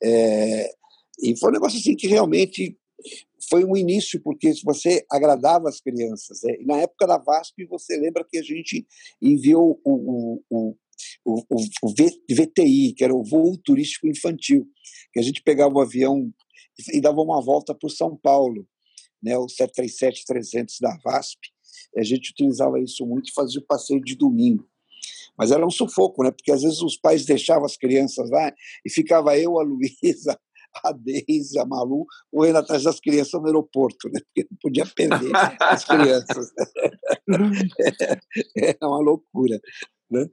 É, e foi um negócio assim que realmente foi um início, porque você agradava as crianças. Né? Na época da VASP, você lembra que a gente enviou o, o, o, o, VTI, que era o voo turístico infantil, que a gente pegava o avião e dava uma volta por São Paulo, né, o 737-300 da VASP. a gente utilizava isso muito e fazia o passeio de domingo. Mas era um sufoco, né? Porque às vezes os pais deixavam as crianças lá e ficava eu, a Luísa, a Deise, a Malu, correndo atrás das crianças no aeroporto, né? Porque não podia perder as crianças. É, é uma loucura. Né?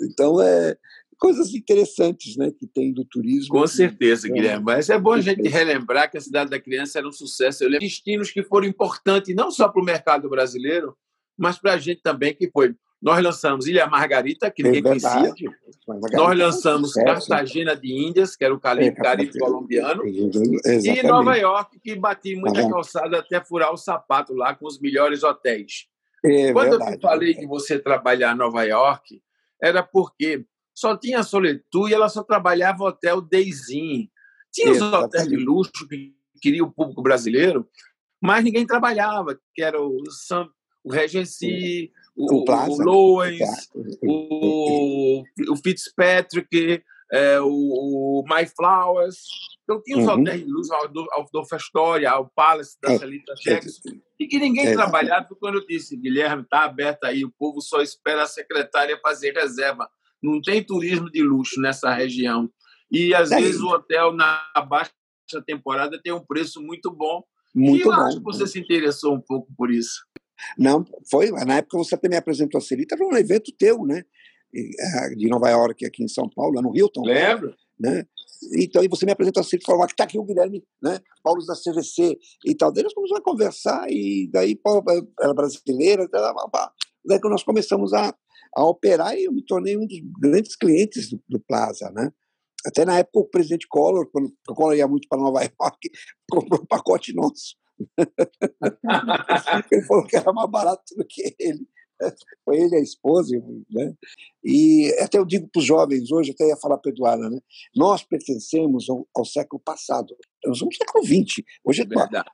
Então, é, coisas interessantes né, que tem do turismo. Com certeza, Guilherme. Mas é bom a gente relembrar que a Cidade da Criança era um sucesso. Eu lembro destinos que foram importantes, não só para o mercado brasileiro, mas para a gente também, que foi. Nós lançamos Ilha Margarita, que ninguém é conhecia. Nós lançamos Cartagena de Índias, que era o Caribe, é, Caribe colombiano. Exatamente. E Nova York, que bati muita tá calçada até furar o sapato lá com os melhores hotéis. É, Quando verdade, eu falei de você trabalhar em Nova York, era porque só tinha Soletu e ela só trabalhava hotel Deizinho. Tinha os hotéis de luxo que queria o público brasileiro, mas ninguém trabalhava, que era o, Sam, o Regency, o, o, Plaza, o Lois, o, o Fitzpatrick, é, o, o My Flowers. Então tinha os uhum. hotéis de luxo, o Astoria, o Palace da é, Celita Jackson, e que ninguém é, trabalhava, quando eu disse, Guilherme, está aberto aí, o povo só espera a secretária fazer reserva não tem turismo de luxo nessa região. E às é. vezes o hotel na baixa temporada tem um preço muito bom. Muito e eu bom. acho que você se interessou um pouco por isso. Não, foi. Na época você também apresentou a Celita, um evento teu, né? É, de Nova York, aqui em São Paulo, no Hilton. Lembro. Né? Então, aí você me apresentou a Celita e falou: que está aqui o Guilherme, né? Paulo da CVC e tal. Daí nós começamos a conversar, e daí Paulo era brasileira, daí que nós começamos a, a operar e eu me tornei um dos grandes clientes do, do Plaza, né? Até na época o presidente Collor, quando o Collor ia muito para Nova York, comprou um pacote nosso. ele falou que era mais barato do que ele. Foi ele a esposa, né? E até eu digo para os jovens hoje, até ia falar para Eduardo, né? Nós pertencemos ao, ao, século passado. Nós somos século XX. Hoje é Verdade.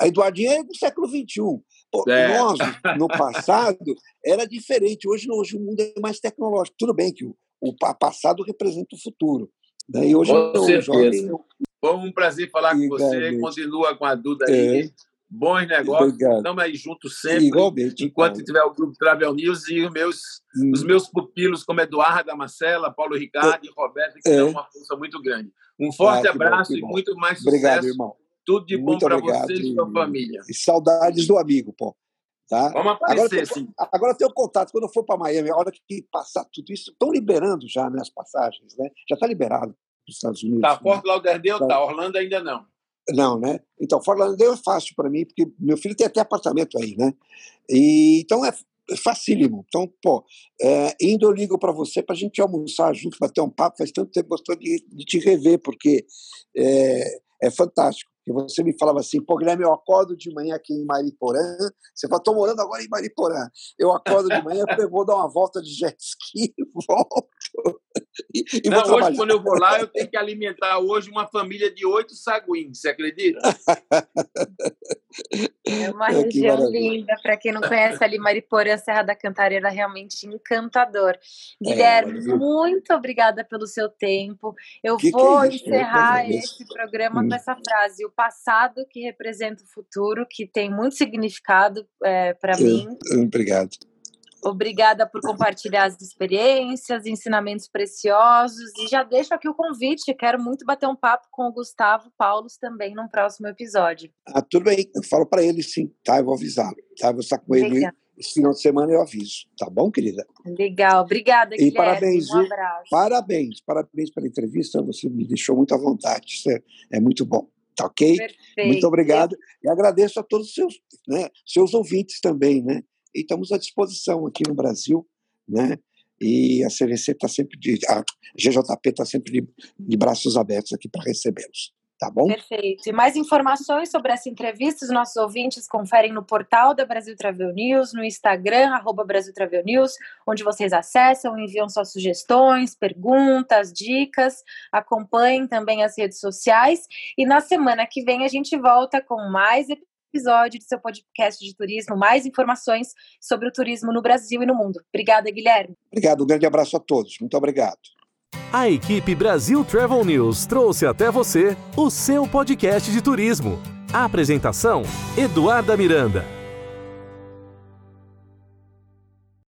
A Eduardinha é do século XXI. Pô, é. Nós, no passado, era diferente. Hoje, hoje o mundo é mais tecnológico. Tudo bem que o, o passado representa o futuro. Né? E hoje, com certeza. Jovem, Foi um prazer falar com você. Continua com a Duda aí. É. Bons negócios. Obrigado. Estamos aí juntos sempre. Igualmente. Enquanto tiver o grupo Travel News e os meus, hum. os meus pupilos, como Eduardo, Marcela, Paulo Ricardo é. e Roberto, que é. dão uma força muito grande. Um forte ah, abraço bom, e muito mais sucesso. Obrigado, irmão. Tudo de bom para você e sua família. E saudades do amigo, pô. Tá? Vamos aparecer, agora, sim. Agora tenho contato. Quando eu for para Miami, a hora que passar tudo isso, estão liberando já né, as passagens, né? Já está liberado Estados Unidos. Tá, Fort né? Lauderdale tá. tá, Orlando ainda não. Não, né? Então, Fort Lauderdale é fácil para mim, porque meu filho tem até apartamento aí, né? E, então é facílimo. Então, pô, é, indo eu ligo para você para a gente almoçar junto, bater um papo. Faz tanto tempo que gostoso de, de te rever, porque é, é fantástico. E você me falava assim, pô, Guilherme, eu acordo de manhã aqui em Mariporã. Você fala, estou morando agora em Mariporã. Eu acordo de manhã, eu vou dar uma volta de jet ski, volto. E, e Não, hoje, quando eu vou lá, eu tenho que alimentar hoje uma família de oito saguins, você acredita? É uma é, região linda. Para quem não conhece ali, Mariporã, Serra da Cantareira, realmente encantador. Guilherme, é, muito obrigada pelo seu tempo. Eu que vou que é encerrar esse programa hum. com essa frase: o passado que representa o futuro, que tem muito significado é, para mim. Obrigado. Obrigada por compartilhar as experiências, ensinamentos preciosos. E já deixo aqui o convite. Quero muito bater um papo com o Gustavo Paulos também num próximo episódio. Ah, tudo bem. Eu falo para ele sim, tá? Eu vou avisá-lo. Tá? vou estar com ele esse final de semana eu aviso. Tá bom, querida? Legal. Obrigada, Guilherme. E parabéns, um abraço. Parabéns, parabéns pela entrevista. Você me deixou muito à vontade. Isso é, é muito bom. Tá ok? Perfeito. Muito obrigado. E agradeço a todos os seus, né, seus ouvintes também, né? E estamos à disposição aqui no Brasil, né? E a CVC está sempre de. A GJP está sempre de, de braços abertos aqui para recebê-los. Tá bom? Perfeito. E mais informações sobre essa entrevista, os nossos ouvintes conferem no portal da Brasil Travel News, no Instagram, arroba Brasil Travel News, onde vocês acessam, enviam suas sugestões, perguntas, dicas, acompanhem também as redes sociais. E na semana que vem a gente volta com mais episódio de seu podcast de turismo, mais informações sobre o turismo no Brasil e no mundo. Obrigada, Guilherme. Obrigado, um grande abraço a todos. Muito obrigado. A equipe Brasil Travel News trouxe até você o seu podcast de turismo. A apresentação: Eduarda Miranda.